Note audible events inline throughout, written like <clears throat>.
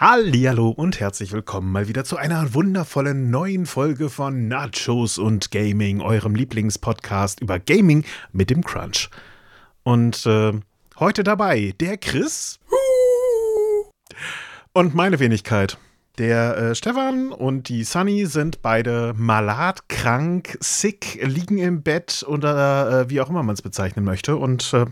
Hallihallo und herzlich willkommen mal wieder zu einer wundervollen neuen Folge von Nachos und Gaming, eurem Lieblingspodcast über Gaming mit dem Crunch. Und äh, heute dabei der Chris und meine Wenigkeit. Der äh, Stefan und die Sunny sind beide malat, krank, sick, liegen im Bett oder äh, wie auch immer man es bezeichnen möchte. Und äh,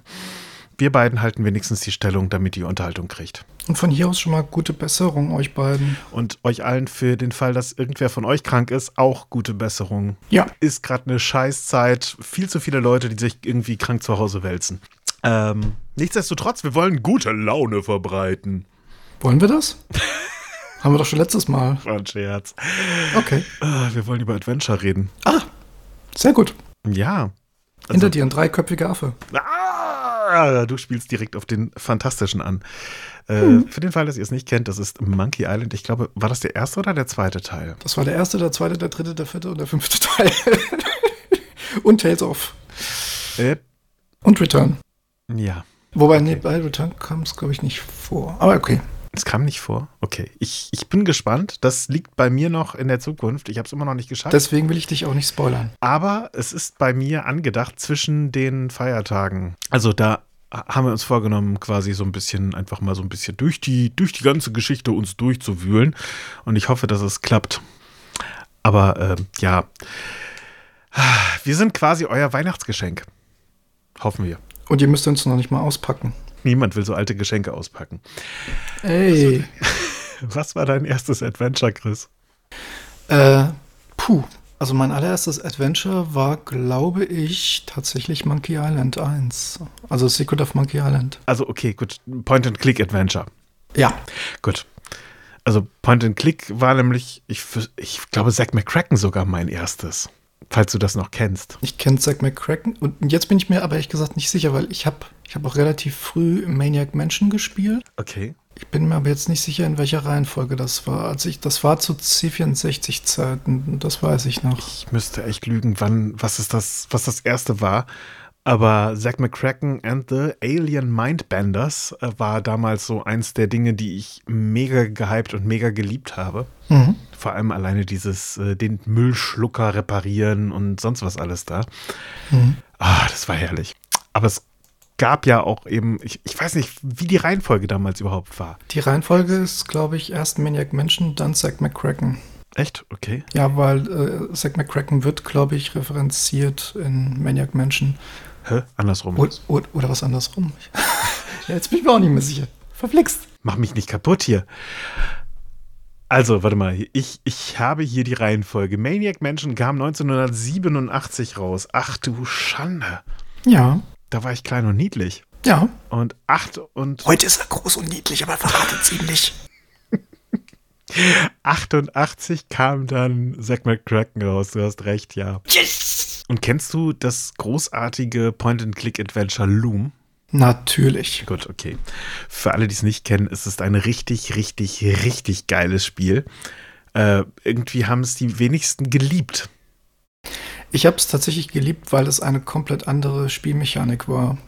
wir beiden halten wenigstens die Stellung, damit ihr Unterhaltung kriegt. Und von hier aus schon mal gute Besserung euch beiden. Und euch allen für den Fall, dass irgendwer von euch krank ist, auch gute Besserung. Ja. Ist gerade eine Scheißzeit. Viel zu viele Leute, die sich irgendwie krank zu Hause wälzen. Ähm, nichtsdestotrotz, wir wollen gute Laune verbreiten. Wollen wir das? <laughs> Haben wir doch schon letztes Mal. War ein Scherz. Okay. Ah, wir wollen über Adventure reden. Ah, sehr gut. Ja. Hinter dir ein dreiköpfiger Affe. Ah, du spielst direkt auf den Fantastischen an. Äh, Für den Fall, dass ihr es nicht kennt, das ist Monkey Island. Ich glaube, war das der erste oder der zweite Teil? Das war der erste, der zweite, der dritte, der vierte und der fünfte Teil. <laughs> und Tales of. Äh, Und Return. ja. Wobei, nee, bei Return kam es, glaube ich, nicht vor. Aber okay. Es kam nicht vor. Okay. Ich, ich bin gespannt. Das liegt bei mir noch in der Zukunft. Ich habe es immer noch nicht geschafft. Deswegen will ich dich auch nicht spoilern. Aber es ist bei mir angedacht zwischen den Feiertagen. Also da haben wir uns vorgenommen, quasi so ein bisschen, einfach mal so ein bisschen durch die, durch die ganze Geschichte uns durchzuwühlen. Und ich hoffe, dass es klappt. Aber äh, ja, wir sind quasi euer Weihnachtsgeschenk. Hoffen wir. Und ihr müsst uns noch nicht mal auspacken. Niemand will so alte Geschenke auspacken. Ey. <laughs> Was war dein erstes Adventure, Chris? Äh, puh. Also mein allererstes Adventure war, glaube ich, tatsächlich Monkey Island 1. Also Secret of Monkey Island. Also, okay, gut. Point-and-Click-Adventure. Ja. Gut. Also Point-and-Click war nämlich, ich, ich glaube, Zack McCracken sogar mein erstes. Falls du das noch kennst. Ich kenne Zack McCracken und jetzt bin ich mir aber ehrlich gesagt nicht sicher, weil ich habe ich hab auch relativ früh Maniac Mansion gespielt. Okay. Ich bin mir aber jetzt nicht sicher, in welcher Reihenfolge das war. Also ich, das war zu C64-Zeiten, das weiß ich noch. Ich müsste echt lügen, wann, was ist das, was das erste war. Aber Zack McCracken and the Alien Mindbenders äh, war damals so eins der Dinge, die ich mega gehypt und mega geliebt habe. Mhm. Vor allem alleine dieses, äh, den Müllschlucker reparieren und sonst was alles da. Mhm. Ah, das war herrlich. Aber es gab ja auch eben, ich, ich weiß nicht, wie die Reihenfolge damals überhaupt war. Die Reihenfolge ist, glaube ich, erst Maniac Mansion, dann Zack McCracken. Echt? Okay. Ja, weil äh, Zack McCracken wird, glaube ich, referenziert in Maniac Mansion. Hä? Andersrum. Oder, oder, oder was andersrum. ja, <laughs> jetzt bin ich mir auch nicht mehr sicher. Verflixt. Mach mich nicht kaputt hier. Also, warte mal, ich, ich habe hier die Reihenfolge. Maniac Mansion kam 1987 raus. Ach du Schande. Ja. Da war ich klein und niedlich. Ja. Und acht und Heute ist er groß und niedlich, aber verratet ziemlich. 88 <laughs> kam dann Zack McCracken raus. Du hast recht, ja. Yes! Und kennst du das großartige Point-and-Click-Adventure Loom? Natürlich. Gut, okay. Für alle, die es nicht kennen, ist es ein richtig, richtig, richtig geiles Spiel. Äh, irgendwie haben es die wenigsten geliebt. Ich habe es tatsächlich geliebt, weil es eine komplett andere Spielmechanik war.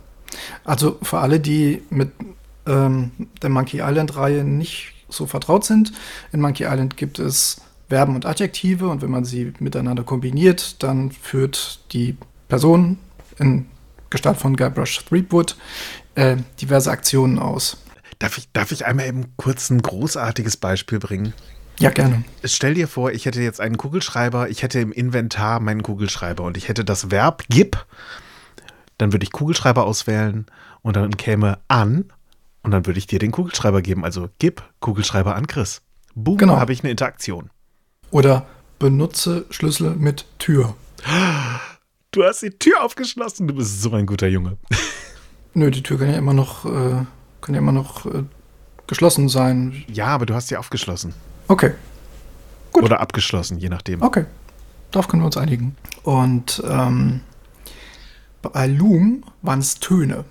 Also für alle, die mit ähm, der Monkey Island-Reihe nicht so vertraut sind, in Monkey Island gibt es Verben und Adjektive und wenn man sie miteinander kombiniert, dann führt die Person in Gestalt von Guybrush Threepwood äh, diverse Aktionen aus. Darf ich, darf ich einmal eben kurz ein großartiges Beispiel bringen? Ja, gerne. Stell dir vor, ich hätte jetzt einen Kugelschreiber, ich hätte im Inventar meinen Kugelschreiber und ich hätte das Verb gib, dann würde ich Kugelschreiber auswählen und dann käme an und dann würde ich dir den Kugelschreiber geben. Also gib Kugelschreiber an Chris. Boom, Genau. habe ich eine Interaktion. Oder benutze Schlüssel mit Tür. Du hast die Tür aufgeschlossen, du bist so ein guter Junge. Nö, die Tür kann ja immer noch, äh, kann ja immer noch äh, geschlossen sein. Ja, aber du hast sie aufgeschlossen. Okay, Gut. Oder abgeschlossen, je nachdem. okay. Darauf können wir uns einigen. Und ähm, bei Loom waren es Töne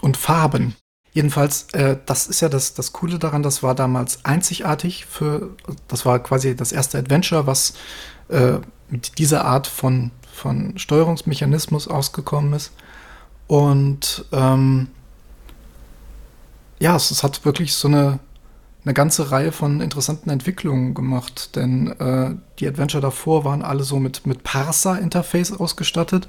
und Farben. Jedenfalls, äh, das ist ja das, das Coole daran, das war damals einzigartig für, das war quasi das erste Adventure, was äh, mit dieser Art von, von Steuerungsmechanismus ausgekommen ist. Und ähm, ja, es, es hat wirklich so eine, eine ganze Reihe von interessanten Entwicklungen gemacht, denn äh, die Adventure davor waren alle so mit, mit Parser-Interface ausgestattet.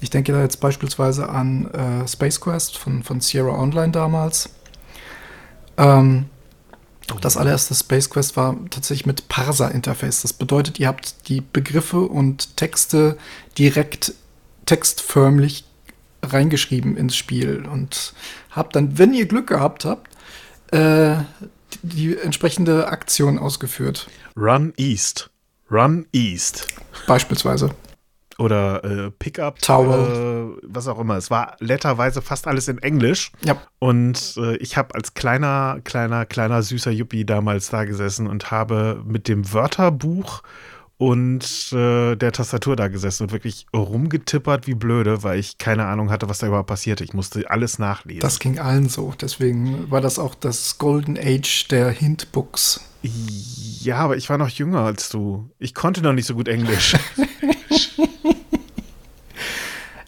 Ich denke da jetzt beispielsweise an äh, Space Quest von, von Sierra Online damals. Ähm, das allererste Space Quest war tatsächlich mit Parser-Interface. Das bedeutet, ihr habt die Begriffe und Texte direkt textförmlich reingeschrieben ins Spiel und habt dann, wenn ihr Glück gehabt habt, äh, die entsprechende Aktion ausgeführt. Run East. Run East. Beispielsweise. Oder äh, Pickup. Tower. Äh, was auch immer. Es war letterweise fast alles in Englisch. Ja. Und äh, ich habe als kleiner, kleiner, kleiner, süßer Yuppie damals da gesessen und habe mit dem Wörterbuch und äh, der Tastatur da gesessen und wirklich rumgetippert wie blöde, weil ich keine Ahnung hatte, was da überhaupt passierte. Ich musste alles nachlesen. Das ging allen so. Deswegen war das auch das Golden Age der Hintbooks. Ja, aber ich war noch jünger als du. Ich konnte noch nicht so gut Englisch. <laughs>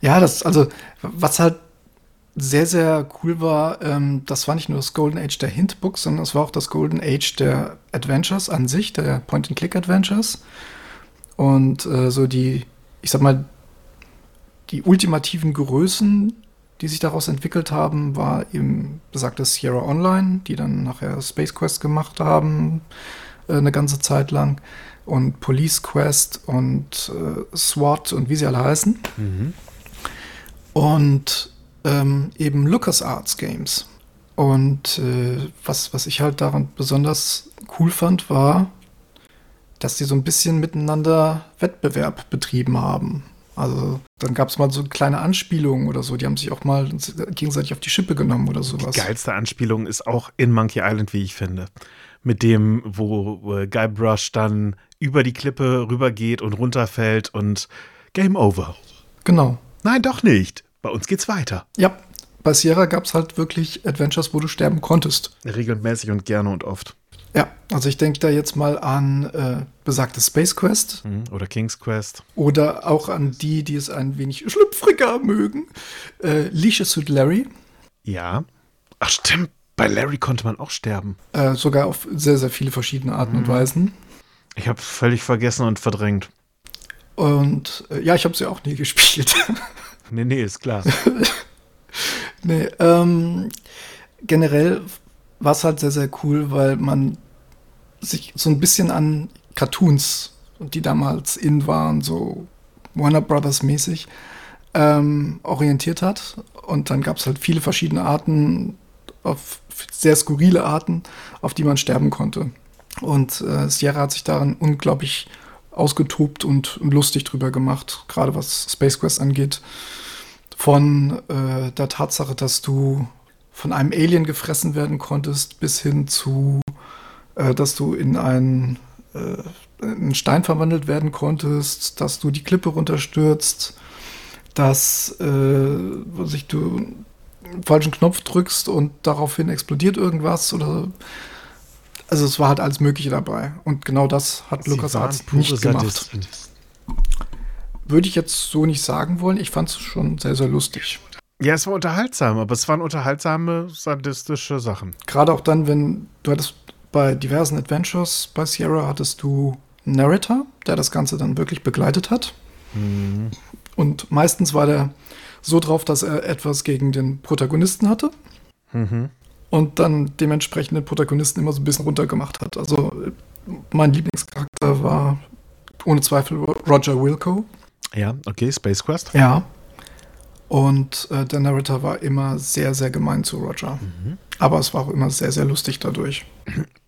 ja, das, also, was halt sehr, sehr cool war, ähm, das war nicht nur das Golden Age der Hintbooks, sondern es war auch das Golden Age der Adventures an sich, der Point-and-Click-Adventures. Und äh, so die, ich sag mal, die ultimativen Größen, die sich daraus entwickelt haben, war eben besagte Sierra Online, die dann nachher Space Quest gemacht haben, äh, eine ganze Zeit lang. Und Police Quest und äh, SWAT und wie sie alle heißen. Mhm. Und ähm, eben LucasArts Games. Und äh, was, was ich halt daran besonders cool fand, war, dass die so ein bisschen miteinander Wettbewerb betrieben haben. Also dann gab es mal so kleine Anspielungen oder so, die haben sich auch mal gegenseitig auf die Schippe genommen oder sowas. Die geilste Anspielung ist auch in Monkey Island, wie ich finde. Mit dem, wo, wo Guybrush dann über die Klippe rübergeht und runterfällt und Game Over. Genau. Nein, doch nicht. Bei uns geht's weiter. Ja, bei Sierra gab es halt wirklich Adventures, wo du sterben konntest. Regelmäßig und gerne und oft. Ja, also ich denke da jetzt mal an äh, besagte Space Quest. Mhm, oder King's Quest. Oder auch an die, die es ein wenig schlüpfriger mögen. Äh, Leisha Suit Larry. Ja. Ach stimmt, bei Larry konnte man auch sterben. Äh, sogar auf sehr, sehr viele verschiedene Arten mhm. und Weisen. Ich habe völlig vergessen und verdrängt. Und äh, ja, ich habe sie auch nie <laughs> gespielt. nee, nee, ist klar. <laughs> nee, ähm, generell war es halt sehr, sehr cool, weil man sich so ein bisschen an Cartoons, die damals in waren, so Warner Brothers mäßig, ähm, orientiert hat. Und dann gab es halt viele verschiedene Arten, auf sehr skurrile Arten, auf die man sterben konnte. Und äh, Sierra hat sich daran unglaublich ausgetobt und, lustig drüber gemacht, gerade was Space Quest angeht. Von äh, der Tatsache, dass du von einem Alien gefressen werden konntest, bis hin zu, äh, dass du in einen, äh, einen Stein verwandelt werden konntest, dass du die Klippe runterstürzt, dass äh, sich du einen falschen Knopf drückst und daraufhin explodiert irgendwas oder also es war halt alles Mögliche dabei. Und genau das hat Sie Lukas Arzt nicht gemacht. Würde ich jetzt so nicht sagen wollen. Ich fand es schon sehr, sehr lustig. Ja, es war unterhaltsam, aber es waren unterhaltsame, sadistische Sachen. Gerade auch dann, wenn du hattest bei diversen Adventures bei Sierra hattest du einen Narrator, der das Ganze dann wirklich begleitet hat. Mhm. Und meistens war der so drauf, dass er etwas gegen den Protagonisten hatte. Mhm. Und dann dementsprechend den Protagonisten immer so ein bisschen runtergemacht hat. Also mein Lieblingscharakter war ohne Zweifel Roger Wilco. Ja, okay, Space Quest. Ja. Und äh, der Narrator war immer sehr, sehr gemein zu Roger. Mhm. Aber es war auch immer sehr, sehr lustig dadurch.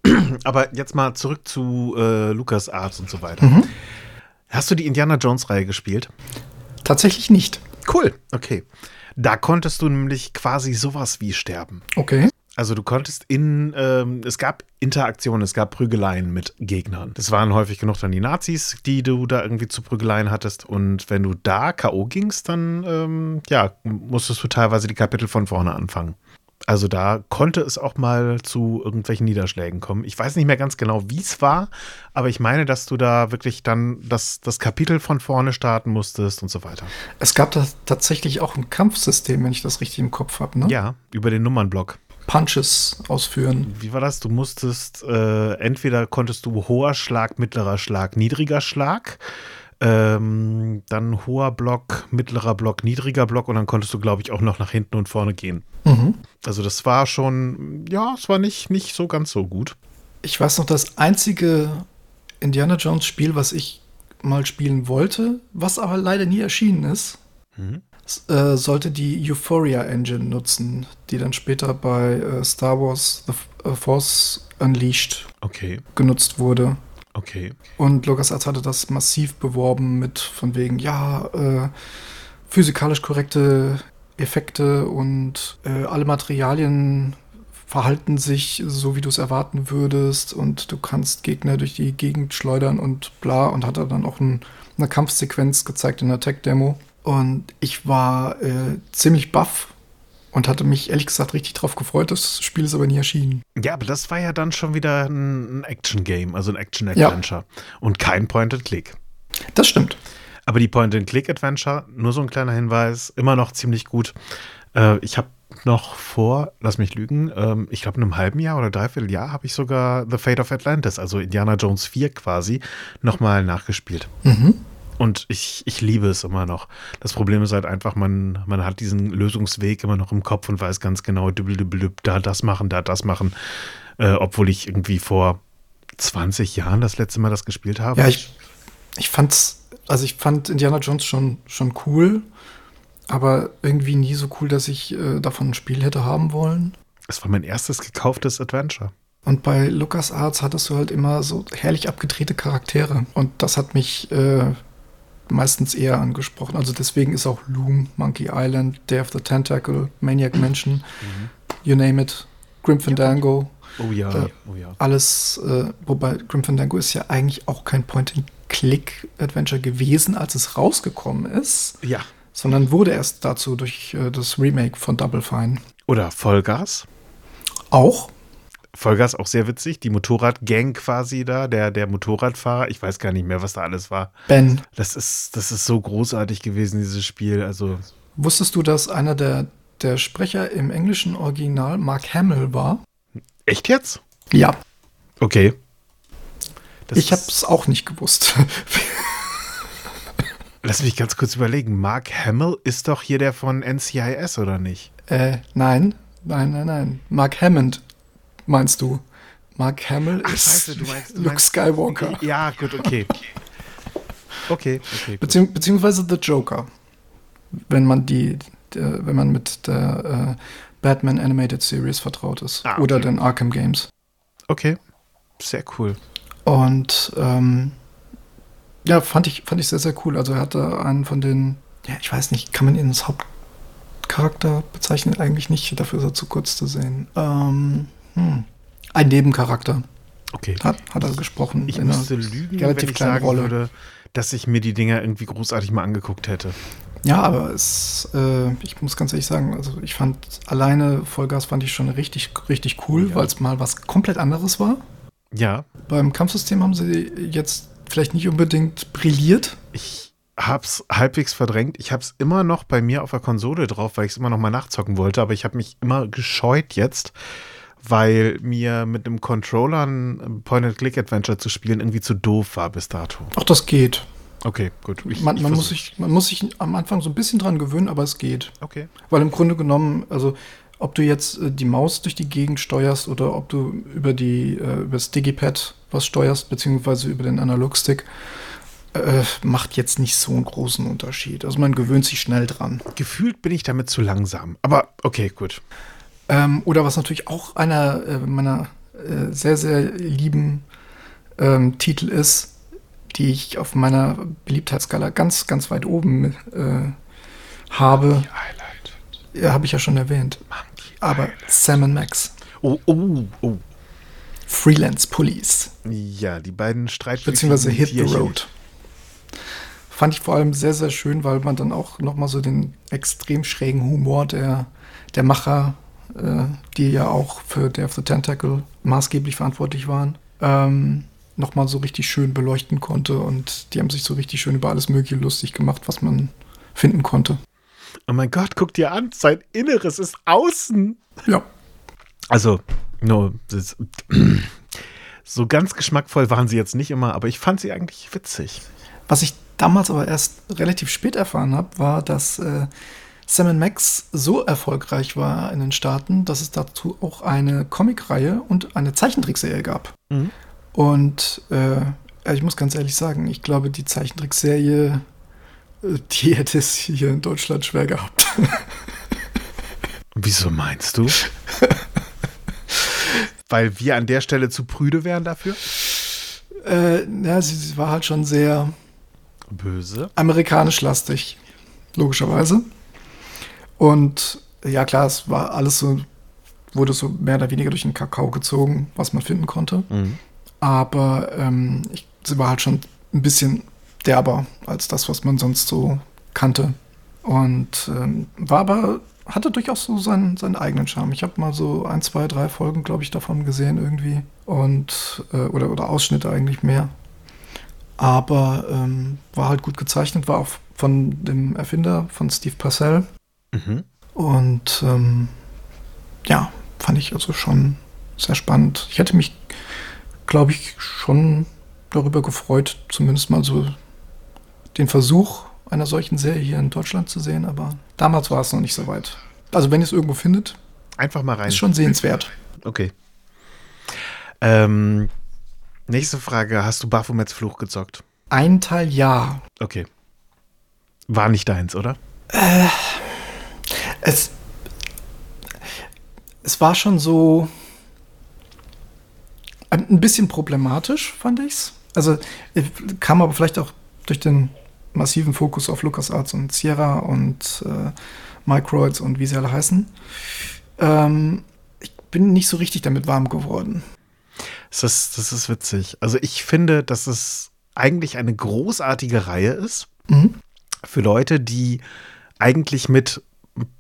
<clears throat> Aber jetzt mal zurück zu äh, Lucas Arts und so weiter. Mhm. Hast du die Indiana Jones-Reihe gespielt? Tatsächlich nicht. Cool, okay. Da konntest du nämlich quasi sowas wie sterben. Okay. Also du konntest in, ähm, es gab Interaktionen, es gab Prügeleien mit Gegnern. Das waren häufig genug dann die Nazis, die du da irgendwie zu Prügeleien hattest. Und wenn du da K.O. gingst, dann ähm, ja, musstest du teilweise die Kapitel von vorne anfangen. Also da konnte es auch mal zu irgendwelchen Niederschlägen kommen. Ich weiß nicht mehr ganz genau, wie es war, aber ich meine, dass du da wirklich dann das, das Kapitel von vorne starten musstest und so weiter. Es gab da tatsächlich auch ein Kampfsystem, wenn ich das richtig im Kopf habe, ne? Ja, über den Nummernblock. Punches ausführen. Wie war das? Du musstest, äh, entweder konntest du hoher Schlag, mittlerer Schlag, niedriger Schlag, ähm, dann hoher Block, mittlerer Block, niedriger Block und dann konntest du, glaube ich, auch noch nach hinten und vorne gehen. Mhm. Also das war schon, ja, es war nicht, nicht so ganz so gut. Ich weiß noch, das einzige Indiana Jones Spiel, was ich mal spielen wollte, was aber leider nie erschienen ist, Mhm. Äh, sollte die Euphoria Engine nutzen, die dann später bei äh, Star Wars The äh, Force Unleashed Okay, genutzt wurde. okay. Und LucasArts hatte das massiv beworben mit von wegen, ja, äh, physikalisch korrekte Effekte und äh, alle Materialien verhalten sich so, wie du es erwarten würdest und du kannst Gegner durch die Gegend schleudern und bla und hat er dann auch ein, eine Kampfsequenz gezeigt in der Tech-Demo. Und ich war äh, ziemlich baff und hatte mich ehrlich gesagt richtig drauf gefreut. Das Spiel ist aber nie erschienen. Ja, aber das war ja dann schon wieder ein, Action-Game, also ein Action-Adventure und kein Point-and-Click. Das stimmt. Aber die Point-and-Click-Adventure, nur so ein kleiner Hinweis, immer noch ziemlich gut. Äh, ich habe noch vor, lass mich lügen, ähm, ich glaube in einem halben Jahr oder dreiviertel Jahr habe ich sogar The Fate of Atlantis, also Indiana Jones 4 quasi, nochmal nachgespielt. Mhm. Und ich, ich liebe es immer noch. Das Problem ist halt einfach, man, man hat diesen Lösungsweg immer noch im Kopf und weiß ganz genau, dübbel, dübbel, dübb, da das machen, da das machen. Äh, obwohl ich irgendwie vor 20 Jahren das letzte Mal das gespielt habe. Ja, ich, ich fand's, also ich fand Indiana Jones schon, schon cool, aber irgendwie nie so cool, dass ich äh, davon ein Spiel hätte haben wollen. Es war mein erstes gekauftes Adventure. Und bei LucasArts hattest du halt immer so herrlich abgedrehte Charaktere. Und das hat mich äh, meistens eher angesprochen. Also deswegen ist auch Loom, Monkey Island, Day of the Tentacle, Maniac Mansion, you name it, Grim Fandango. Oh ja, Äh, oh ja. alles, äh, wobei Grim Fandango ist ja eigentlich auch kein Point-and-Click-Adventure gewesen, als es rausgekommen ist, Ja. sondern wurde erst dazu durch äh, das Remake von Double Fine. Oder Vollgas. Auch? Vollgas auch sehr witzig. Die Motorradgang quasi da, der, der Motorradfahrer. Ich weiß gar nicht mehr, was da alles war. Ben, Das ist, das ist so großartig gewesen, dieses Spiel. Also, wusstest du, dass einer der, der Sprecher im englischen Original Mark Hamill war? echt jetzt? Ja, Okay. Das ich habe es auch nicht gewusst. <laughs> Lass mich ganz kurz überlegen. Mark Hamill ist doch hier der von NCIS, oder nicht? äh, nein, nein, nein, nein. Mark Hammond, meinst du? Mark Hamill Ach, ist scheiße, du meinst- du Luke meinst- Skywalker. Ja, gut, okay. Okay, okay. Gut. Beziehung, beziehungsweise The Joker. Wenn man die, der, wenn man mit der äh, Batman Animated Series vertraut ist. Ah, okay. Oder den Arkham Games. Okay. Sehr cool. Und ähm, ja, fand ich, fand ich sehr, sehr cool. Also er hatte einen von den, ja, ich weiß nicht, kann man ihn als Hauptcharakter bezeichnen? Eigentlich nicht, dafür ist er zu kurz zu sehen. Ähm, hm. Ein Nebencharakter Okay. hat, hat er gesprochen. Ich müsste lügen, relativ wenn ich sagen Rolle. würde, dass ich mir die Dinger irgendwie großartig mal angeguckt hätte. Ja, aber es, äh, ich muss ganz ehrlich sagen, also ich fand alleine Vollgas fand ich schon richtig, richtig cool, Ja. weil es mal was komplett anderes war. Ja, Beim Kampfsystem haben sie jetzt vielleicht nicht unbedingt brilliert. ich hab's halbwegs verdrängt. Ich hab's immer noch bei mir auf der Konsole drauf, weil ich es immer noch mal nachzocken wollte, aber ich habe mich immer gescheut jetzt, weil mir mit einem Controller ein Point-and-Click-Adventure zu spielen irgendwie zu doof war bis dato. Auch das geht. Okay, gut. Ich, man, man, muss sich, man muss sich am Anfang so ein bisschen dran gewöhnen, aber es geht. Okay. Weil im Grunde genommen, also ob du jetzt äh, die Maus durch die Gegend steuerst oder ob du über die äh, über das Digipad was steuerst, beziehungsweise über den Analogstick, äh, macht jetzt nicht so einen großen Unterschied. Also man gewöhnt sich schnell dran. Gefühlt bin ich damit zu langsam. Aber okay, gut. Ähm, oder was natürlich auch einer äh, meiner äh, sehr, sehr lieben ähm, Titel ist, die ich auf meiner Beliebtheitsskala ganz, ganz weit oben äh, habe, Highlight. ja, habe ich ja schon erwähnt. Aber. Sam Max, Oh, oh, oh. Freelance Police, Ja, die beiden Streitflüchtigen beziehungsweise Hit the. Road. Fand ich vor allem sehr, sehr schön, weil man dann auch nochmal so den extrem schrägen Humor der, der Macher, äh, die ja auch für Day of the Tentacle maßgeblich verantwortlich waren, ähm, nochmal so richtig schön beleuchten konnte. Und die haben sich so richtig schön über alles Mögliche lustig gemacht, was man finden konnte. Oh mein Gott, guck dir an, sein Inneres ist außen. Ja, Also, no, das, <clears throat> so ganz geschmackvoll waren sie jetzt nicht immer, aber ich fand sie eigentlich witzig. Was ich damals aber erst relativ spät erfahren habe, war, dass äh, Sam Max so erfolgreich war in den Staaten, dass es dazu auch eine Comicreihe und eine Zeichentrickserie gab. Mhm. Und äh, ich muss ganz ehrlich sagen, ich glaube, die Zeichentrickserie, äh, die <laughs> hätte es hier in Deutschland schwer gehabt. Wieso meinst du? <laughs> Weil wir an der Stelle zu prüde wären dafür? Äh, ja, sie, sie war halt schon sehr böse. Amerikanisch lastig, logischerweise. Und ja, klar, es war alles so, wurde so mehr oder weniger durch den Kakao gezogen, was man finden konnte. Mhm. Aber ähm, ich, sie war halt schon ein bisschen derber als das, was man sonst so kannte. Und ähm, war aber, hatte durchaus so seinen, seinen eigenen Charme. Ich habe mal so ein, zwei, drei Folgen, glaube ich, davon gesehen irgendwie. Und, äh, oder, oder Ausschnitte eigentlich mehr. Aber ähm, war halt gut gezeichnet, war auch von dem Erfinder, von Steve Purcell. Mhm. Und ähm, ja, fand ich also schon sehr spannend. Ich hätte mich, glaube ich, schon darüber gefreut, zumindest mal so den Versuch einer solchen Serie hier in Deutschland zu sehen, aber damals war es noch nicht so weit. Also wenn ihr es irgendwo findet, einfach mal rein. Ist schon sehenswert. Okay. Ähm, nächste Frage: Hast du Baphomets Fluch gezockt? Ein Teil ja. Okay. War nicht deins, oder? Äh, es, es war schon so ein bisschen problematisch, fand ich's. Also kam aber vielleicht auch durch den massiven Fokus auf LucasArts und Sierra und äh, Microids und wie sie alle heißen. Ähm, ich bin nicht so richtig damit warm geworden. Das ist, das ist witzig. Also ich finde, dass es eigentlich eine großartige Reihe ist mhm. für Leute, die eigentlich mit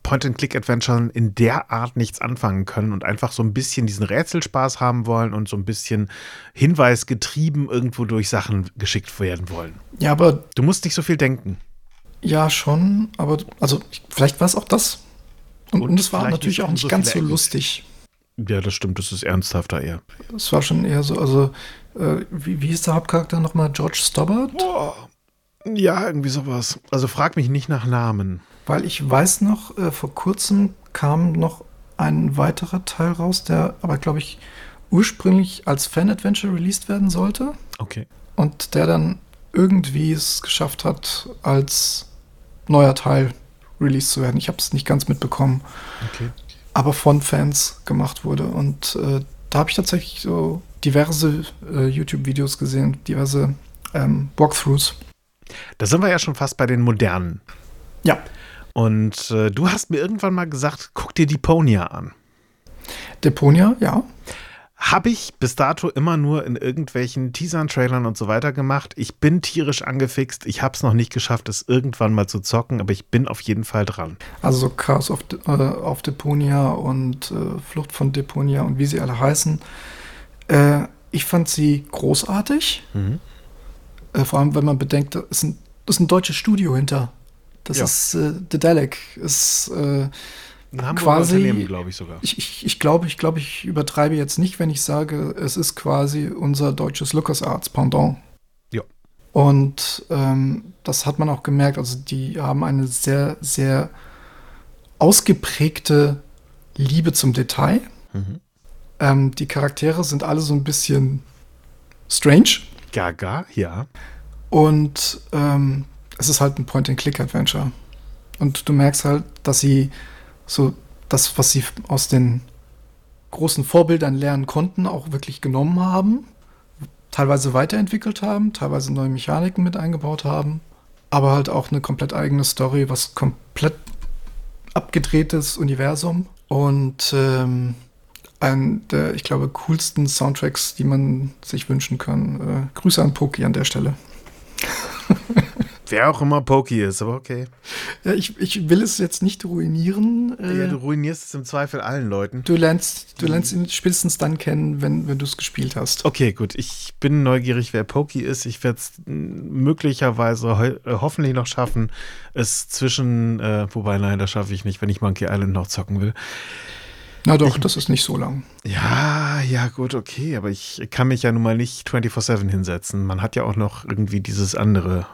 Point-and-Click-Adventuren in der Art nichts anfangen können und einfach so ein bisschen diesen Rätselspaß haben wollen und so ein bisschen hinweisgetrieben irgendwo durch Sachen geschickt werden wollen. Ja, aber. Du musst nicht so viel denken. Ja, schon, aber also vielleicht war es auch das. Und, und es war natürlich auch nicht so ganz so lustig. Ja, das stimmt, das ist ernsthafter eher. Es war schon eher so, also, äh, wie, wie hieß der Hauptcharakter nochmal? George Stobbart? Boah. Ja, irgendwie sowas. Also frag mich nicht nach Namen. Weil ich weiß noch, äh, vor kurzem kam noch ein weiterer Teil raus, der aber, glaube ich, ursprünglich als Fan-Adventure released werden sollte. Okay. Und der dann irgendwie es geschafft hat, als neuer Teil released zu werden. Ich habe es nicht ganz mitbekommen. Okay. Aber von Fans gemacht wurde. Und äh, da habe ich tatsächlich so diverse äh, YouTube-Videos gesehen, diverse ähm, Walkthroughs. Da sind wir ja schon fast bei den modernen. Ja. Und äh, du hast mir irgendwann mal gesagt, guck dir Deponia an. Deponia, ja. Habe ich bis dato immer nur in irgendwelchen Teasern, Trailern und so weiter gemacht. Ich bin tierisch angefixt. Ich habe es noch nicht geschafft, es irgendwann mal zu zocken, aber ich bin auf jeden Fall dran. Also so Chaos auf, äh, auf Deponia und äh, Flucht von Deponia und wie sie alle heißen. Äh, ich fand sie großartig. Mhm. Äh, vor allem, wenn man bedenkt, da ist ein, ist ein deutsches Studio hinter. Das ja. ist äh, Dedelic. Ist äh, ein quasi, glaube ich sogar. Ich, ich, ich glaube, ich glaube, ich übertreibe jetzt nicht, wenn ich sage, es ist quasi unser deutsches LucasArts Pendant. Ja. Und ähm, das hat man auch gemerkt. Also die haben eine sehr, sehr ausgeprägte Liebe zum Detail. Mhm. Ähm, die Charaktere sind alle so ein bisschen strange. Gaga, ja. Und ähm, es ist halt ein Point-and-Click-Adventure. Und du merkst halt, dass sie so das, was sie aus den großen Vorbildern lernen konnten, auch wirklich genommen haben, teilweise weiterentwickelt haben, teilweise neue Mechaniken mit eingebaut haben, aber halt auch eine komplett eigene Story, was komplett abgedrehtes Universum und ähm, ein der, ich glaube, coolsten Soundtracks, die man sich wünschen kann. Äh, Grüße an Poki an der Stelle. <laughs> Wer auch immer Pokey ist, aber okay. Ja, ich, ich will es jetzt nicht ruinieren. Ja, du ruinierst es im Zweifel allen Leuten. Du lernst, du lernst ihn spätestens dann kennen, wenn, wenn du es gespielt hast. Okay, gut. Ich bin neugierig, wer Pokey ist. Ich werde es möglicherweise ho äh, hoffentlich noch schaffen, es zwischen, äh, wobei nein, das schaffe ich nicht, wenn ich Monkey Island noch zocken will. Na doch, ich, das ist nicht so lang. Ja, ja, gut, okay, aber ich kann mich ja nun mal nicht 24-7 hinsetzen. Man hat ja auch noch irgendwie dieses andere,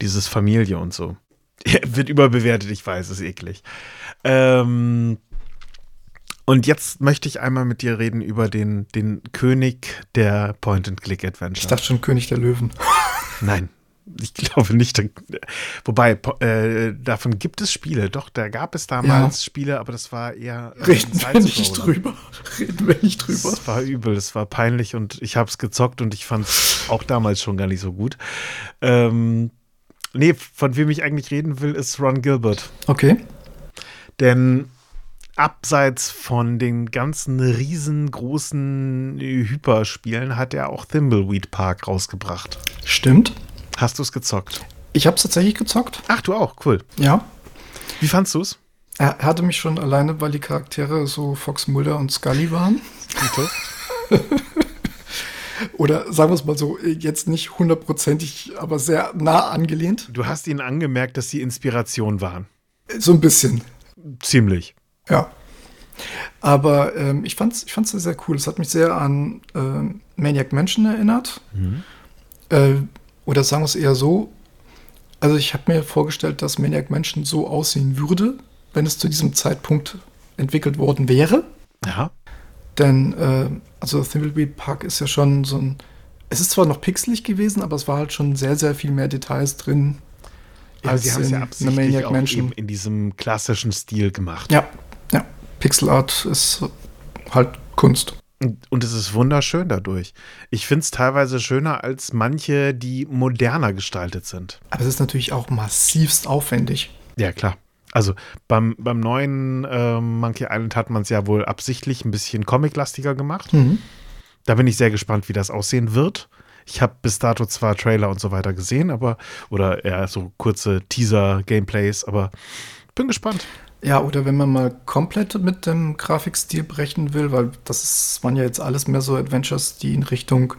dieses Familie und so. <laughs> Wird überbewertet, ich weiß, ist eklig. Ähm, und jetzt möchte ich einmal mit dir reden über den, den König der Point-and-Click-Adventure. Ich dachte schon König der Löwen. <laughs> Nein, ich glaube nicht. Wobei, äh, davon gibt es Spiele. Doch, da gab es damals ja. Spiele, aber das war eher. <laughs> Reden wir nicht drüber. Reden wir nicht drüber. Es war übel, es war peinlich und ich habe es gezockt und ich fand es auch damals schon gar nicht so gut. Ähm, nee, von wem ich eigentlich reden will, ist Ron Gilbert. Okay. Denn abseits von den ganzen riesengroßen Hyperspielen hat er auch Thimbleweed Park rausgebracht. Stimmt. Hast du es gezockt? Ich habe es tatsächlich gezockt. Ach, du auch, cool. Ja. Wie fandst du es? Er hatte mich schon alleine, weil die Charaktere so Fox Mulder und Scully waren. <laughs> Oder sagen wir es mal so, jetzt nicht hundertprozentig, aber sehr nah angelehnt. Du hast ihnen angemerkt, dass sie Inspiration waren. So ein bisschen. Ziemlich. Ja. Aber ähm, ich fand es ich fand's sehr, cool. Es hat mich sehr an äh, Maniac Mansion erinnert. Mhm. Äh, oder sagen wir es eher so, also ich habe mir vorgestellt, dass Maniac Mansion so aussehen würde, wenn es zu diesem Zeitpunkt entwickelt worden wäre. Ja. Denn, äh, also Thimbleweed Park ist ja schon so ein, es ist zwar noch pixelig gewesen, aber es war halt schon sehr, sehr viel mehr Details drin. Aber sie haben es ja absichtlich auch eben in diesem klassischen Stil gemacht. Ja, ja. Pixel Art ist halt Kunst. Und es ist wunderschön dadurch. Ich finde es teilweise schöner als manche, die moderner gestaltet sind. Aber es ist natürlich auch massivst aufwendig. Ja, klar. Also beim, beim neuen äh, Monkey Island hat man es ja wohl absichtlich ein bisschen comiclastiger gemacht. Mhm. Da bin ich sehr gespannt, wie das aussehen wird. Ich habe bis dato zwar Trailer und so weiter gesehen, aber oder eher so kurze Teaser-Gameplays, aber bin gespannt. Ja, oder wenn man mal komplett mit dem Grafikstil brechen will, weil das ist, waren ja jetzt alles mehr so Adventures, die in Richtung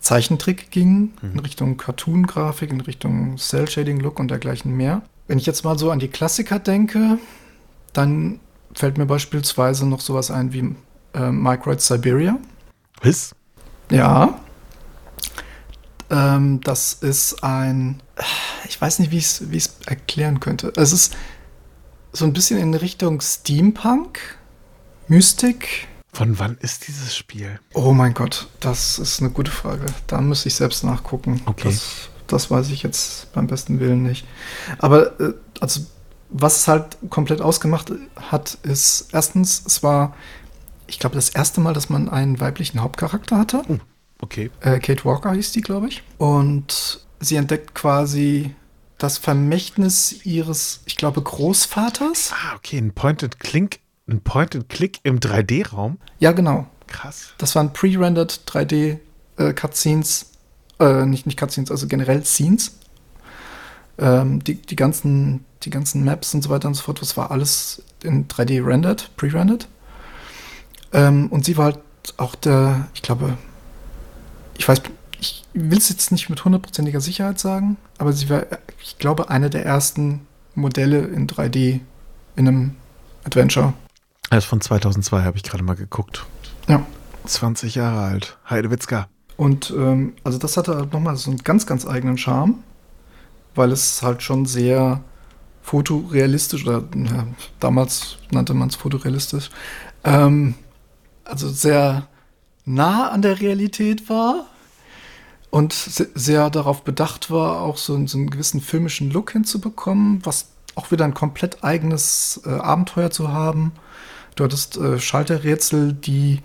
Zeichentrick gingen, mhm. in Richtung Cartoon-Grafik, in Richtung Cell-Shading-Look und dergleichen mehr. Wenn ich jetzt mal so an die Klassiker denke, dann fällt mir beispielsweise noch sowas ein wie äh, Microid Siberia. Was? Ja. Ähm, das ist ein, ich weiß nicht, wie ich es erklären könnte. Es ist so ein bisschen in Richtung Steampunk, Mystik. Von wann ist dieses Spiel? Oh mein Gott, das ist eine gute Frage. Da müsste ich selbst nachgucken. Okay. Das, das weiß ich jetzt beim besten Willen nicht. Aber äh, also was es halt komplett ausgemacht hat, ist erstens, es war, ich glaube, das erste Mal, dass man einen weiblichen Hauptcharakter hatte. Oh, okay. Äh, Kate Walker hieß die, glaube ich. Und sie entdeckt quasi das Vermächtnis ihres, ich glaube, Großvaters. Ah, okay, ein Point-and-Click ein Point and Click im 3D-Raum? Ja, genau. Krass. Das waren pre-rendered 3D-Cutscenes, äh, nicht, nicht Cutscenes, also generell Scenes. Ähm, die, die, ganzen, die ganzen Maps und so weiter und so fort, das war alles in 3D rendered, pre-rendered. Ähm, und sie war halt auch der, ich glaube, ich weiß, ich will es jetzt nicht mit hundertprozentiger Sicherheit sagen, aber sie war, ich glaube, eine der ersten Modelle in 3D in einem Adventure. Er ist von 2002, habe ich gerade mal geguckt. Ja. 20 Jahre alt. Heidewitzka. Und ähm, also das hatte halt nochmal so einen ganz, ganz eigenen Charme, weil es halt schon sehr fotorealistisch, oder ja, damals nannte man es fotorealistisch, ähm, also sehr nah an der Realität war und sehr darauf bedacht war, auch so, so einen gewissen filmischen Look hinzubekommen, was auch wieder ein komplett eigenes äh, Abenteuer zu haben. Du hattest äh, Schalterrätsel, die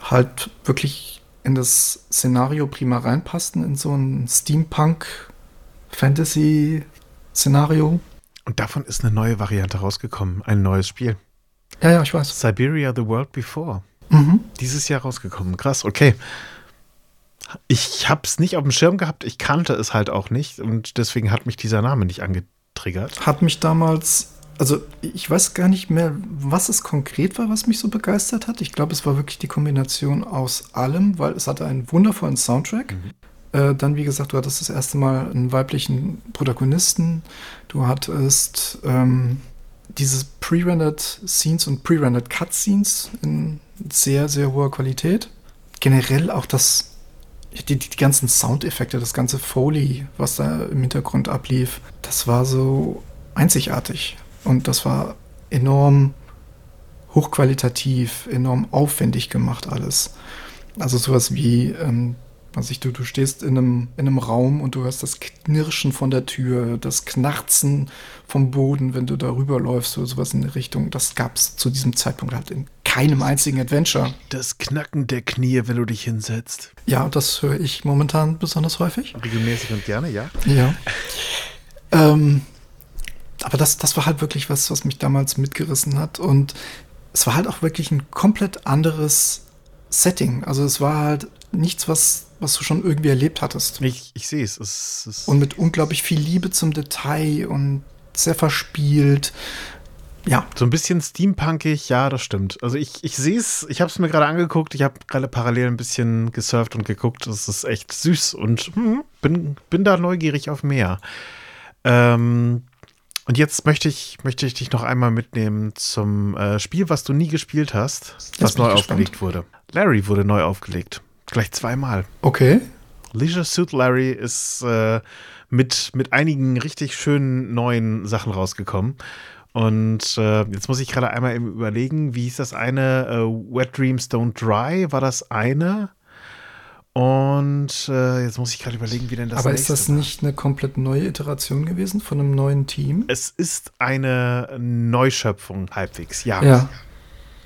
halt wirklich in das Szenario prima reinpassten, in so ein Steampunk-Fantasy-Szenario. Und davon ist eine neue Variante rausgekommen, ein neues Spiel. Ja, ja, ich weiß. Siberia The World Before. Mhm. Dieses Jahr rausgekommen. Krass, okay. Ich habe es nicht auf dem Schirm gehabt, ich kannte es halt auch nicht und deswegen hat mich dieser Name nicht angetriggert. Hat mich damals, also ich weiß gar nicht mehr, was es konkret war, was mich so begeistert hat. Ich glaube, es war wirklich die Kombination aus allem, weil es hatte einen wundervollen Soundtrack. Mhm. Äh, dann, wie gesagt, du hattest das erste Mal einen weiblichen Protagonisten. Du hattest ähm, diese Pre-Rendered Scenes und Pre-Rendered Cutscenes in sehr, sehr hoher Qualität. Generell auch das, die, die ganzen Soundeffekte, das ganze Foley, was da im Hintergrund ablief, das war so einzigartig. Und das war enorm hochqualitativ, enorm aufwendig gemacht alles. Also sowas wie ähm, also ich, du, du stehst in einem, in einem Raum und du hörst das Knirschen von der Tür, das Knarzen vom Boden, wenn du darüber läufst oder sowas in der Richtung. Das gab es zu diesem Zeitpunkt halt in keinem einzigen Adventure. Das Knacken der Knie, wenn du dich hinsetzt. Ja, das höre ich momentan besonders häufig. Regelmäßig und gerne, ja. Ja. ähm, aber das, das war halt wirklich was, was mich damals mitgerissen hat. Und es war halt auch wirklich ein komplett anderes Setting. Also es war halt nichts, was was du schon irgendwie erlebt hattest. Ich, ich sehe es. es. Und mit unglaublich viel Liebe zum Detail und sehr verspielt. Ja. So ein bisschen steampunkig, ja, das stimmt. Also ich, ich sehe es, ich habe es mir gerade angeguckt, ich habe gerade parallel ein bisschen gesurft und geguckt. Es ist echt süß und hm, bin, bin da neugierig auf mehr. Ähm, und jetzt möchte ich, möchte ich dich noch einmal mitnehmen zum äh, Spiel, was du nie gespielt hast, was neu aufgelegt wurde. Larry wurde neu aufgelegt. Gleich zweimal. Okay. Leisure Suit Larry ist äh, mit, mit einigen richtig schönen neuen Sachen rausgekommen. Und äh, jetzt muss ich gerade einmal überlegen, wie hieß das eine? Äh, Wet Dreams Don't Dry war das eine. Und äh, jetzt muss ich gerade überlegen, wie denn das Aber ist das war. nicht eine komplett neue Iteration gewesen von einem neuen Team? Es ist eine Neuschöpfung halbwegs, ja. Ja.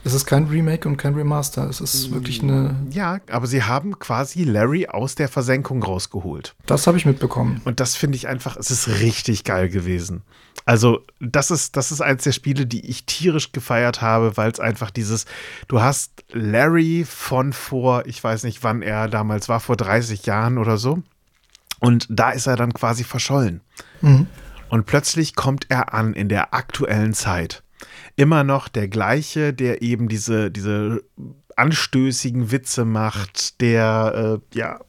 Es ist kein Remake und kein Remaster. Es ist wirklich eine. Ja, aber sie haben quasi Larry aus der Versenkung rausgeholt. Das habe ich mitbekommen. Und das finde ich einfach, es ist richtig geil gewesen. Also, das ist, das ist eins der Spiele, die ich tierisch gefeiert habe, weil es einfach dieses, du hast Larry von vor, ich weiß nicht, wann er damals war, vor 30 Jahren oder so. Und da ist er dann quasi verschollen. Mhm. Und plötzlich kommt er an in der aktuellen Zeit immer noch der gleiche, der eben diese, diese anstößigen Witze macht, der äh, ja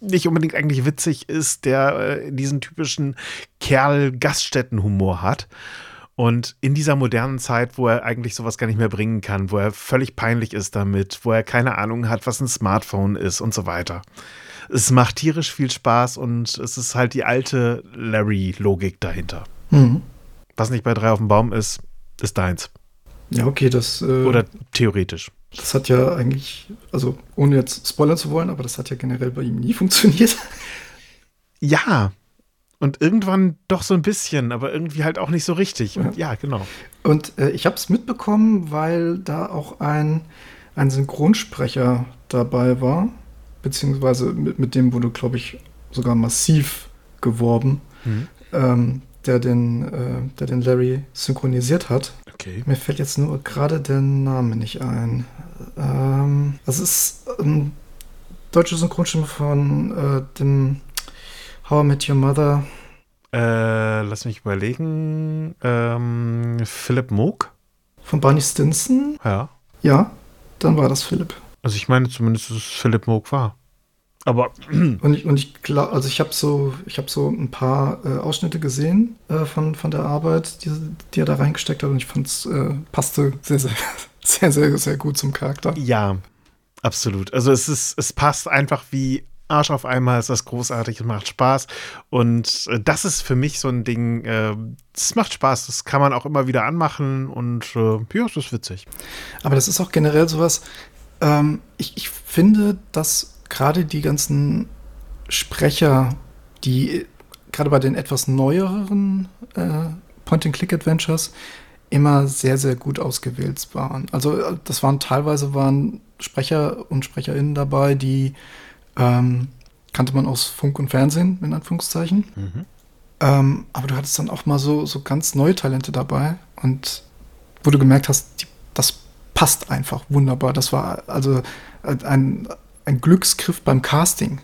nicht unbedingt eigentlich witzig ist, der äh, diesen typischen Kerl-Gaststättenhumor hat. Und in dieser modernen Zeit, wo er eigentlich sowas gar nicht mehr bringen kann, wo er völlig peinlich ist damit, wo er keine Ahnung hat, was ein Smartphone ist und so weiter. Es macht tierisch viel Spaß und es ist halt die alte Larry-Logik dahinter. Mhm. Was nicht bei drei auf dem Baum ist, ist deins. Ja, okay, das. Äh, Oder theoretisch. Das hat ja eigentlich, also ohne jetzt spoilern zu wollen, aber das hat ja generell bei ihm nie <laughs> funktioniert. Ja. Und irgendwann doch so ein bisschen, aber irgendwie halt auch nicht so richtig. Und ja, ja genau. Und äh, ich habe es mitbekommen, weil da auch ein, ein Synchronsprecher dabei war, beziehungsweise mit, mit dem wurde, glaube ich, sogar massiv geworben. Mhm. Ähm, der den, äh, der den Larry synchronisiert hat. Okay. Mir fällt jetzt nur gerade der Name nicht ein. Ähm, das ist ein deutsche Synchronstimme von äh, dem How I Met Your Mother. Äh, lass mich überlegen. Ähm, Philipp Moog? Von Barney Stinson? Ja. Ja, dann war das Philipp. Also ich meine zumindest, dass es Philipp Moog war. Aber <clears throat> und ich, und ich glaube, also ich habe so, ich habe so ein paar äh, Ausschnitte gesehen äh, von, von der Arbeit, die, die er da reingesteckt hat und ich fand es äh, passte sehr, sehr, <laughs> sehr, sehr, sehr gut zum Charakter. Ja, absolut. Also es ist, es passt einfach wie Arsch auf einmal, ist das großartig, es macht Spaß. Und äh, das ist für mich so ein Ding, es äh, macht Spaß, das kann man auch immer wieder anmachen und äh, ja, es ist witzig. Aber das ist auch generell sowas, ähm, ich, ich finde, dass gerade die ganzen Sprecher, die gerade bei den etwas neueren äh, Point-and-Click-Adventures immer sehr, sehr gut ausgewählt waren. Also äh, das waren teilweise waren Sprecher und Sprecherinnen dabei, die ähm, kannte man aus Funk und Fernsehen, in Anführungszeichen. Mhm. Ähm, aber du hattest dann auch mal so, so ganz neue Talente dabei und wo du gemerkt hast, die, das passt einfach wunderbar. Das war also ein, ein Glücksgriff beim Casting.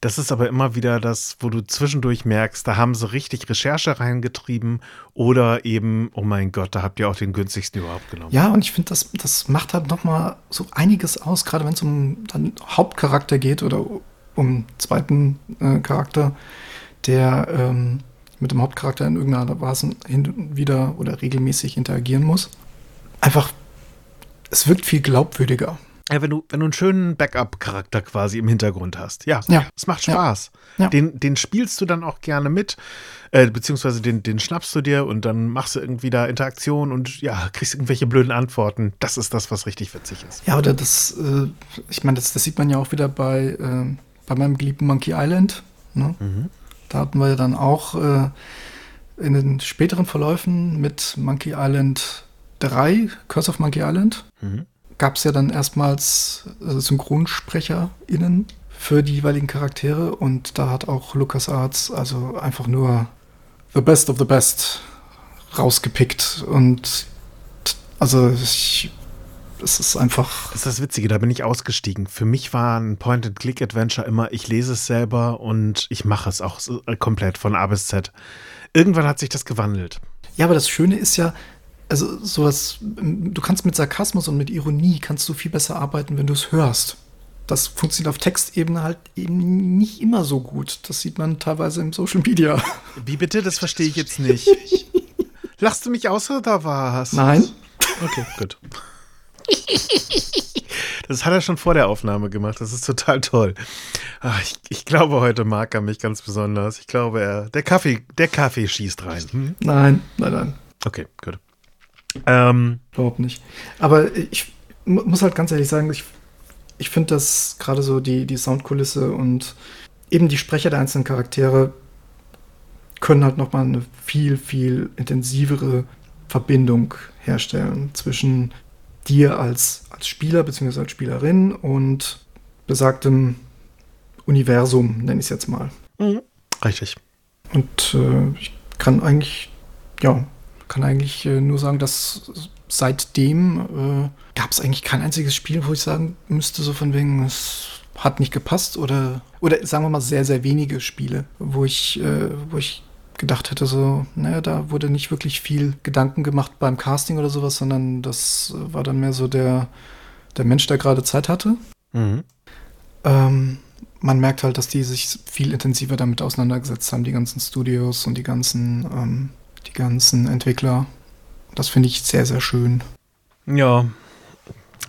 Das ist aber immer wieder das, wo du zwischendurch merkst, da haben sie richtig Recherche reingetrieben oder eben, oh mein Gott, da habt ihr auch den günstigsten überhaupt genommen. Ja, und ich finde, das, das macht halt nochmal so einiges aus, gerade wenn es um dann Hauptcharakter geht oder um zweiten äh, Charakter, der ähm, mit dem Hauptcharakter in irgendeiner Weise hin und wieder oder regelmäßig interagieren muss. Einfach, es wirkt viel glaubwürdiger. Ja, wenn du, wenn du einen schönen Backup-Charakter quasi im Hintergrund hast. Ja, Ja. es macht Spaß. Ja. Den, den spielst du dann auch gerne mit, äh, beziehungsweise den, den schnappst du dir und dann machst du irgendwie da Interaktion und ja, kriegst irgendwelche blöden Antworten. Das ist das, was richtig witzig ist. Ja, oder das, äh, ich meine, das, das sieht man ja auch wieder bei, äh, bei meinem geliebten Monkey Island. Ne? Da hatten wir ja dann auch äh, in den späteren Verläufen mit Monkey Island 3, Curse of Monkey Island, Mhm. Gab es ja dann erstmals äh, SynchronsprecherInnen für die jeweiligen Charaktere und da hat auch LucasArts also einfach nur the best of the best rausgepickt und also ich, es ist einfach Das ist das Witzige, da bin ich ausgestiegen. Für mich war ein Point-and-Click-Adventure immer, ich lese es selber und ich mache es auch äh, komplett von A bis Z. Irgendwann hat sich das gewandelt. Ja, aber das Schöne ist ja, also sowas, du kannst mit Sarkasmus und mit Ironie kannst du viel besser arbeiten, wenn du es hörst. Das funktioniert auf Textebene halt eben nicht immer so gut. Das sieht man teilweise im Social Media. Wie bitte? Das <laughs> verstehe ich jetzt nicht. Lachst du mich aus oder was? Nein. Okay, gut. Das hat er schon vor der Aufnahme gemacht. Das ist total toll. Ach, ich, ich glaube, heute mag er mich ganz besonders. Ich glaube, er, der Kaffee, der Kaffee schießt rein. Hm? Nein, nein, nein. Okay, gut. Ähm, Überhaupt nicht. Aber ich mu- muss halt ganz ehrlich sagen, ich, ich finde, dass gerade so die, die Soundkulisse und eben die Sprecher der einzelnen Charaktere können halt nochmal eine viel, viel intensivere Verbindung herstellen zwischen dir als, als Spieler bzw. als Spielerin und besagtem Universum, nenne ich es jetzt mal. richtig. Und äh, ich kann eigentlich, ja, kann eigentlich äh, nur sagen, dass seitdem äh, gab es eigentlich kein einziges Spiel, wo ich sagen müsste, so von wegen, es hat nicht gepasst oder, oder sagen wir mal sehr, sehr wenige Spiele, wo ich, äh, wo ich gedacht hätte, so, naja, da wurde nicht wirklich viel Gedanken gemacht beim Casting oder sowas, sondern das war dann mehr so der, der Mensch, der gerade Zeit hatte. Mhm. Ähm, man merkt halt, dass die sich viel intensiver damit auseinandergesetzt haben, die ganzen Studios und die ganzen, ähm, die ganzen Entwickler. Das finde ich sehr, sehr schön. Ja,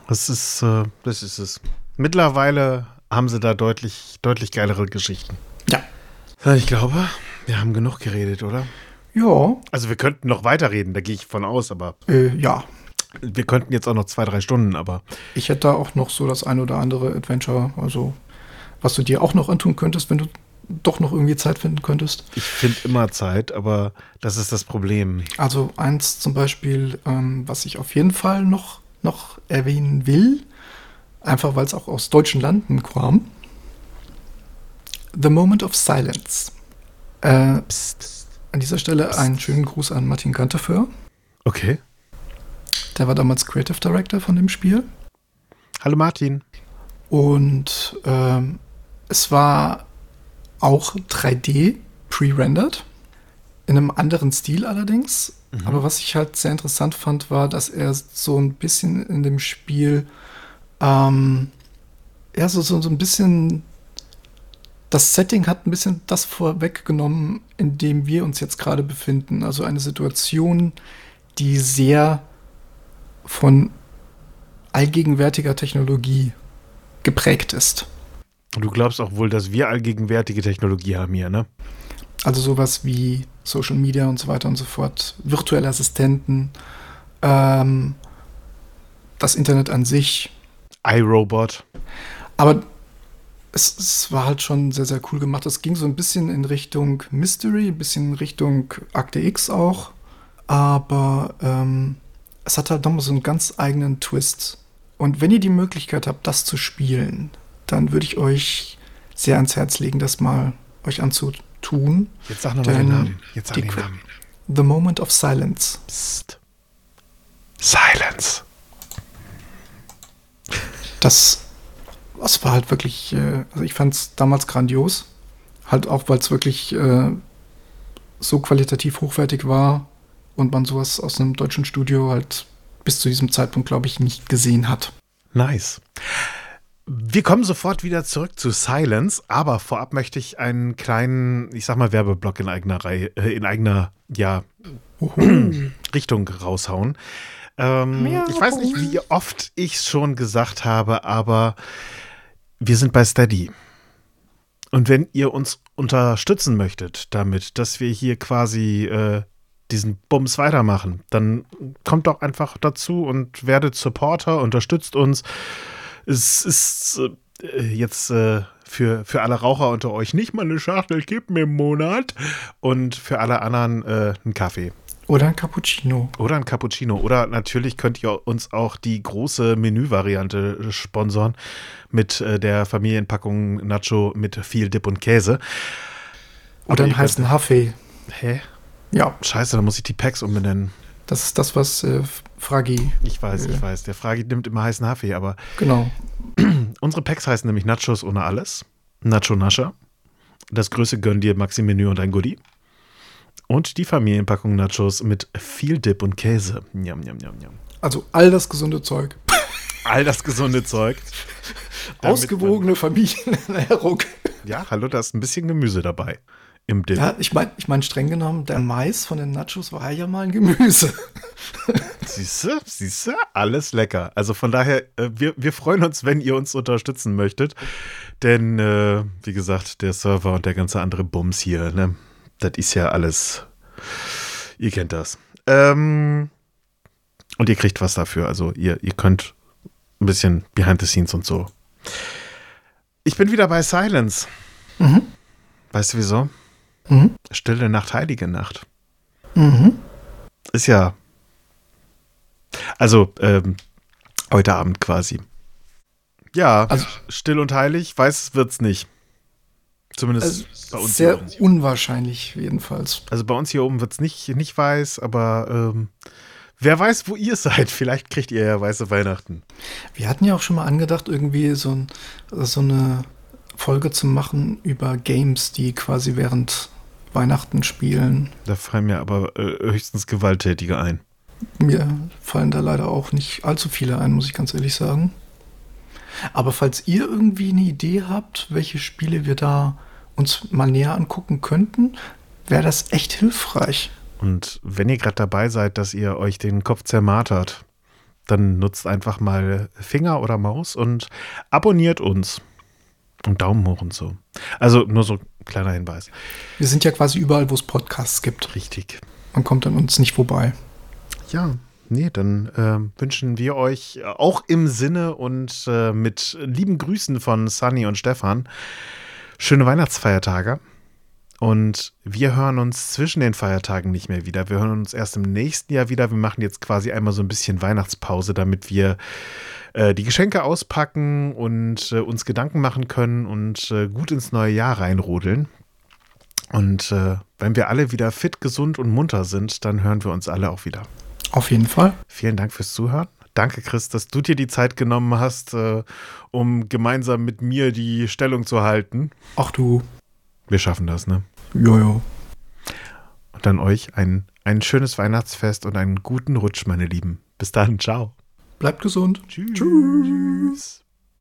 das ist, äh, das ist es. Mittlerweile haben sie da deutlich, deutlich geilere Geschichten. Ja. Ich glaube, wir haben genug geredet, oder? Ja, Also wir könnten noch weiterreden, da gehe ich von aus, aber äh, ja. wir könnten jetzt auch noch zwei, drei Stunden, aber Ich hätte da auch noch so das ein oder andere Adventure, also was du dir auch noch antun könntest, wenn du doch noch irgendwie Zeit finden könntest. ich finde immer Zeit, aber das ist das Problem. Also eins zum Beispiel, ähm, was ich auf jeden Fall noch, noch erwähnen will, einfach weil es auch aus deutschen Landen kam. The Moment of Silence. Äh, an dieser Stelle einen schönen Gruß an Martin Kanteför. Okay. Der war damals Creative Director von dem Spiel. Hallo Martin. Und ähm, es war auch 3D pre-rendered. In einem anderen Stil allerdings. Aber was ich halt sehr interessant fand, war, dass er so ein bisschen in dem Spiel, ähm, ja, so, so, so ein bisschen, das Setting hat ein bisschen das vorweggenommen, in dem wir uns jetzt gerade befinden. Also eine Situation, die sehr von allgegenwärtiger Technologie geprägt ist. Du glaubst auch wohl, dass wir allgegenwärtige Technologie haben hier, ne? Also sowas wie Social Media und so weiter und so fort, virtuelle Assistenten, ähm, das Internet an sich. iRobot. Aber es, es war halt schon sehr, sehr cool gemacht. Es ging so ein bisschen in Richtung Mystery, ein bisschen in Richtung Akte X auch. Aber ähm, es hat halt nochmal so einen ganz eigenen Twist. Und wenn ihr die Möglichkeit habt, das zu spielen, dann würde ich euch sehr ans Herz legen, das mal euch anzutun. Jetzt sag nochmal den Namen. Jetzt sag die den Namen. The Moment of Silence. Psst. Silence. Das, das war halt wirklich, äh, also ich fand es damals grandios. Halt auch, weil es wirklich äh, so qualitativ hochwertig war und man sowas aus einem deutschen Studio halt bis zu diesem Zeitpunkt, glaube ich, nicht gesehen hat. Nice. Wir kommen sofort wieder zurück zu Silence, aber vorab möchte ich einen kleinen, ich sag mal, Werbeblock in eigener Reihe, äh, in eigener, ja, <clears throat> Richtung raushauen. Ähm, ich weiß nicht, wie oft ich es schon gesagt habe, aber wir sind bei Steady. Und wenn ihr uns unterstützen möchtet damit, dass wir hier quasi äh, diesen Bums weitermachen, dann kommt doch einfach dazu und werdet Supporter, unterstützt uns. Es ist äh, jetzt äh, für, für alle Raucher unter euch nicht mal eine Schachtel Kippen im Monat und für alle anderen äh, einen Kaffee. Oder ein Cappuccino. Oder ein Cappuccino. Oder natürlich könnt ihr uns auch die große Menüvariante sponsoren mit äh, der Familienpackung Nacho mit viel Dip und Käse. Oder einen heißen Kaffee. Hä? Ja. Scheiße, da muss ich die Packs umbenennen. Das ist das, was äh, Fragi. Ich weiß, äh, ich weiß. Der Fragi nimmt immer heißen Kaffee, aber. Genau. <clears throat> Unsere Packs heißen nämlich Nachos ohne alles. Nacho Nascha. Das Größe gönn dir Maxi Menü und ein Goodie. Und die Familienpackung Nachos mit viel Dip und Käse. Njam, njam, njam, njam. Also all das gesunde Zeug. <laughs> All das gesunde Zeug. Ausgewogene Familienernährung. Ja, hallo, da ist ein bisschen Gemüse dabei im Dip. Ja, ich meine, ich mein, streng genommen, der Mais von den Nachos war ja mal ein Gemüse. <laughs> Siehst du, siehst du, alles lecker. Also von daher, äh, wir, wir freuen uns, wenn ihr uns unterstützen möchtet. Denn, äh, wie gesagt, der Server und der ganze andere Bums hier, ne, das ist ja alles, ihr kennt das. Ähm, und ihr kriegt was dafür. Also ihr, ihr könnt ein bisschen behind the scenes und so. Ich bin wieder bei Silence. Mhm. Weißt du wieso? Mhm. Stille Nacht, heilige Nacht. Mhm. Ist ja. Also, ähm, heute Abend quasi. Ja, Also- still und heilig, weiß wird's nicht. Zumindest Also, bei uns sehr hier oben. unwahrscheinlich, jedenfalls. Also bei uns hier oben wird's nicht, nicht weiß, aber ähm, wer weiß, wo ihr <laughs> seid. Vielleicht kriegt ihr ja weiße Weihnachten. Wir hatten ja auch schon mal angedacht, irgendwie so, ein, so eine Folge zu machen über Games, die quasi während Weihnachten spielen. Da fallen mir aber äh, höchstens Gewalttätige ein. Mir fallen da leider auch nicht allzu viele ein, muss ich ganz ehrlich sagen. Aber falls ihr irgendwie eine Idee habt, welche Spiele wir da uns mal näher angucken könnten, wäre das echt hilfreich. Und wenn ihr gerade dabei seid, dass ihr euch den Kopf zermartert, dann nutzt einfach mal Finger oder Maus und abonniert uns. Und Daumen hoch und so. Also nur so kleiner Hinweis. Wir sind ja quasi überall, wo es Podcasts gibt. Richtig. Man kommt an uns nicht vorbei. Ja, nee, dann ähm, wünschen wir euch auch im Sinne und äh, mit lieben Grüßen von Sunny und Stefan schöne Weihnachtsfeiertage. Und wir hören uns zwischen den Feiertagen nicht mehr wieder. Wir hören uns erst im nächsten Jahr wieder. Wir machen jetzt quasi einmal so ein bisschen Weihnachtspause, damit wir äh, die Geschenke auspacken und äh, uns Gedanken machen können und äh, gut ins neue Jahr reinrodeln. Und äh, wenn wir alle wieder fit, gesund und munter sind, dann hören wir uns alle auch wieder. Auf jeden Fall. Vielen Dank fürs Zuhören. Danke, Chris, dass du dir die Zeit genommen hast, äh, um gemeinsam mit mir die Stellung zu halten. Ach du. Wir schaffen das, ne? Jojo. Und dann euch ein, ein schönes Weihnachtsfest und einen guten Rutsch, meine Lieben. Bis dann, ciao. Bleibt gesund. Tschüss. Tschüss.